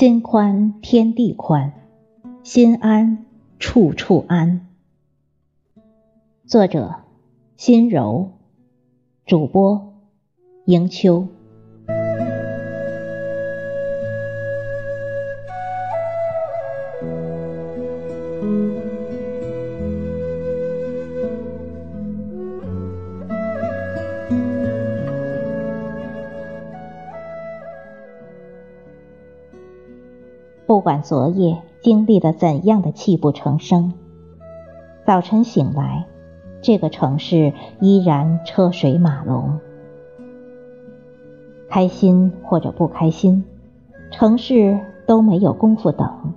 心宽天地宽，心安处处安。作者：心柔，主播：迎秋。不管昨夜经历了怎样的泣不成声，早晨醒来，这个城市依然车水马龙。开心或者不开心，城市都没有功夫等。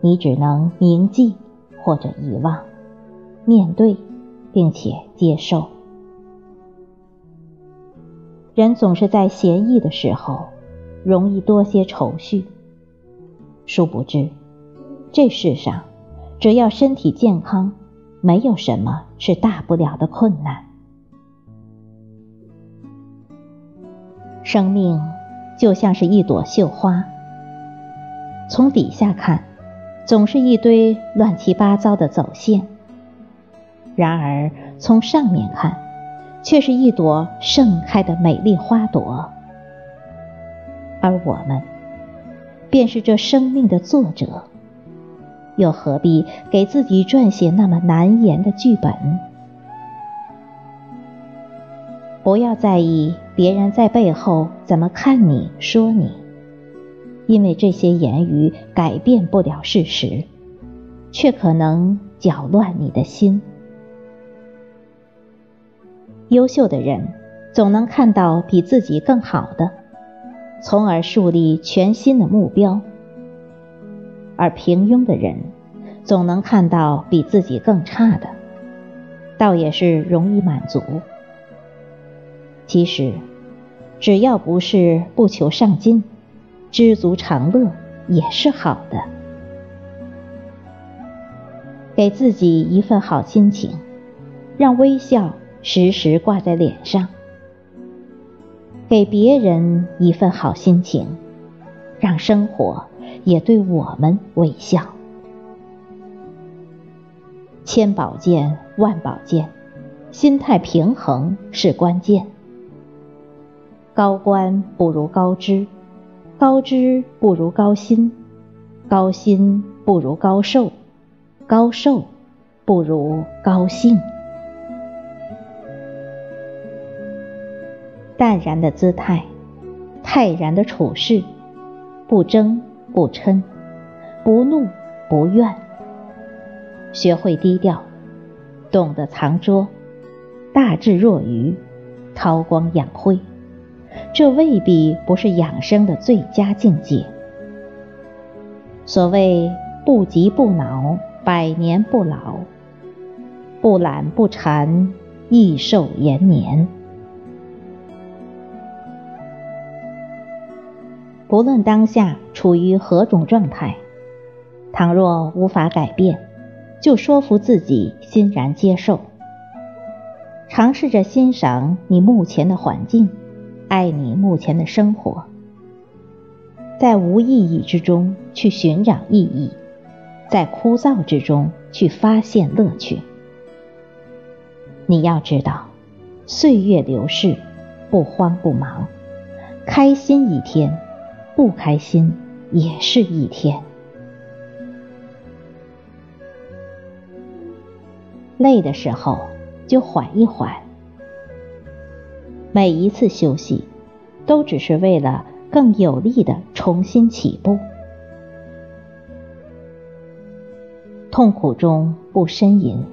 你只能铭记或者遗忘，面对并且接受。人总是在闲逸的时候，容易多些愁绪。殊不知，这世上只要身体健康，没有什么是大不了的困难。生命就像是一朵绣花，从底下看，总是一堆乱七八糟的走线；然而从上面看，却是一朵盛开的美丽花朵。而我们。便是这生命的作者，又何必给自己撰写那么难言的剧本？不要在意别人在背后怎么看你、说你，因为这些言语改变不了事实，却可能搅乱你的心。优秀的人总能看到比自己更好的。从而树立全新的目标，而平庸的人总能看到比自己更差的，倒也是容易满足。其实，只要不是不求上进，知足常乐也是好的。给自己一份好心情，让微笑时时挂在脸上。给别人一份好心情，让生活也对我们微笑。千宝剑万宝剑，心态平衡是关键。高官不如高知，高知不如高薪，高薪不如高寿，高寿不如高兴。淡然的姿态，泰然的处事，不争不嗔，不怒不怨。学会低调，懂得藏拙，大智若愚，韬光养晦，这未必不是养生的最佳境界。所谓不急不恼，百年不老；不懒不馋，益寿延年。不论当下处于何种状态，倘若无法改变，就说服自己欣然接受。尝试着欣赏你目前的环境，爱你目前的生活，在无意义之中去寻找意义，在枯燥之中去发现乐趣。你要知道，岁月流逝，不慌不忙，开心一天。不开心也是一天，累的时候就缓一缓。每一次休息，都只是为了更有力的重新起步。痛苦中不呻吟，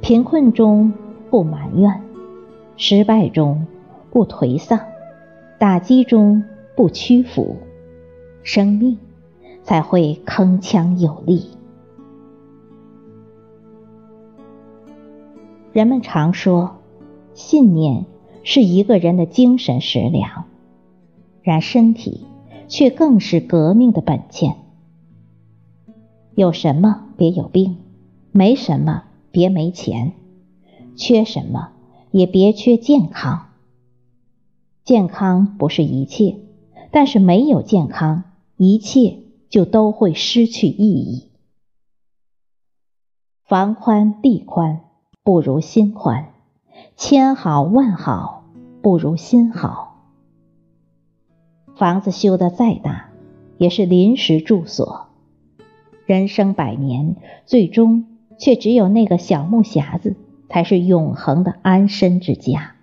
贫困中不埋怨，失败中不颓丧，打击中。不屈服，生命才会铿锵有力。人们常说，信念是一个人的精神食粮，然身体却更是革命的本钱。有什么别有病，没什么别没钱，缺什么也别缺健康。健康不是一切。但是没有健康一切就都会失去意义。房宽地宽不如心宽，千好万好不如心好。房子修得再大，也是临时住所。人生百年，最终却只有那个小木匣子，才是永恒的安身之家。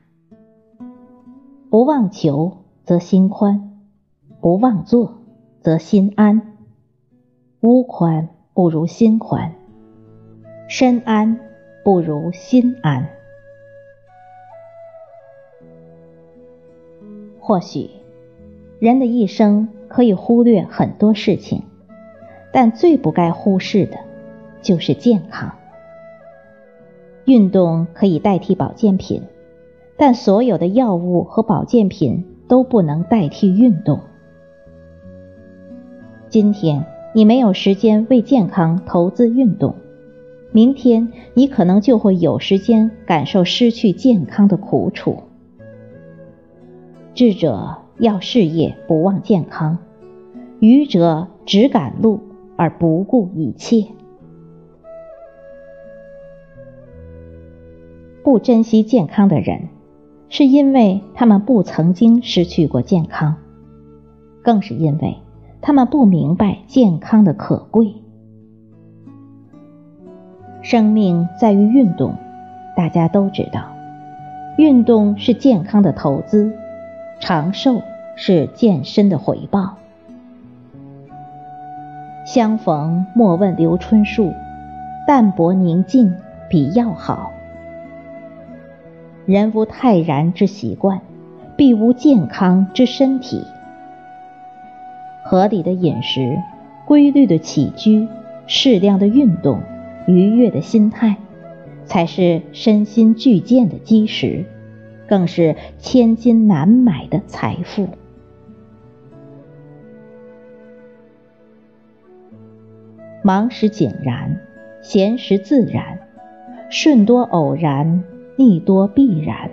不妄求，则心宽；不妄做，则心安。屋宽不如心宽。身安不如心安。或许，人的一生可以忽略很多事情，但最不该忽视的，就是健康。运动可以代替保健品，但所有的药物和保健品都不能代替运动。今天你没有时间为健康投资运动。明天你可能就会有时间感受失去健康的苦楚。智者要事业不忘健康，愚者只赶路而不顾一切。不珍惜健康的人，是因为他们不曾经失去过健康，更是因为他们不明白健康的可贵。生命在于运动，大家都知道，运动是健康的投资，长寿是健身的回报。相逢莫问留春树，淡泊宁静比药好。人无泰然之习惯，必无健康之身体。合理的饮食，规律的起居，适量的运动。愉悦的心态，才是身心俱健的基石，更是千金难买的财富。忙时井然，闲时自然，顺多偶然，逆多必然。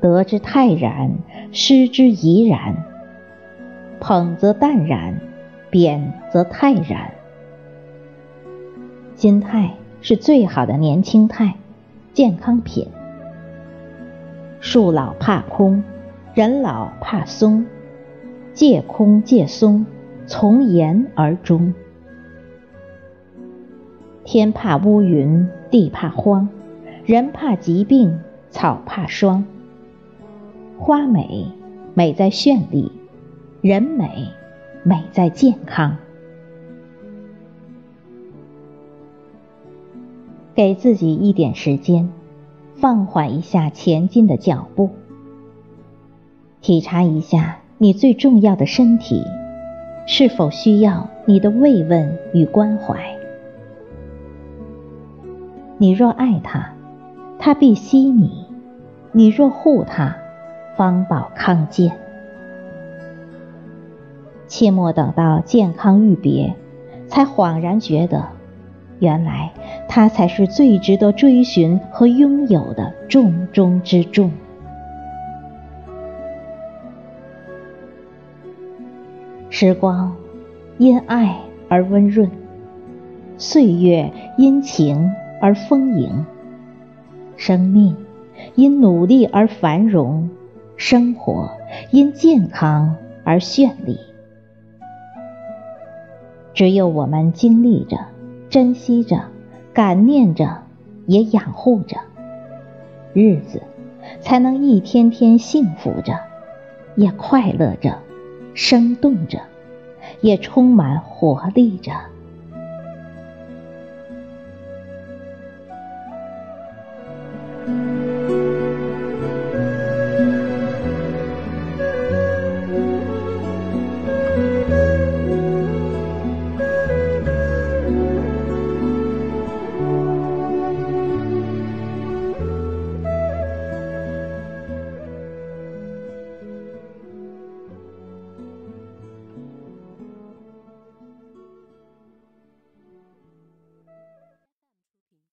得之泰然，失之怡然。捧则淡然，贬则泰然。心态是最好的年轻态，健康品。树老怕空，人老怕松。借空借松，从严而终。天怕乌云，地怕荒，人怕疾病，草怕霜。花美，美在绚丽；人美，美在健康。给自己一点时间，放缓一下前进的脚步，体察一下你最重要的身体是否需要你的慰问与关怀。你若爱他，他必惜你；你若护他，方保康健。切莫等到健康欲别，才恍然觉得。原来，他才是最值得追寻和拥有的重中之重。时光因爱而温润，岁月因情而丰盈，生命因努力而繁荣，生活因健康而绚丽。只有我们经历着。珍惜着，感念着，也养护着，日子才能一天天幸福着，也快乐着，生动着，也充满活力着。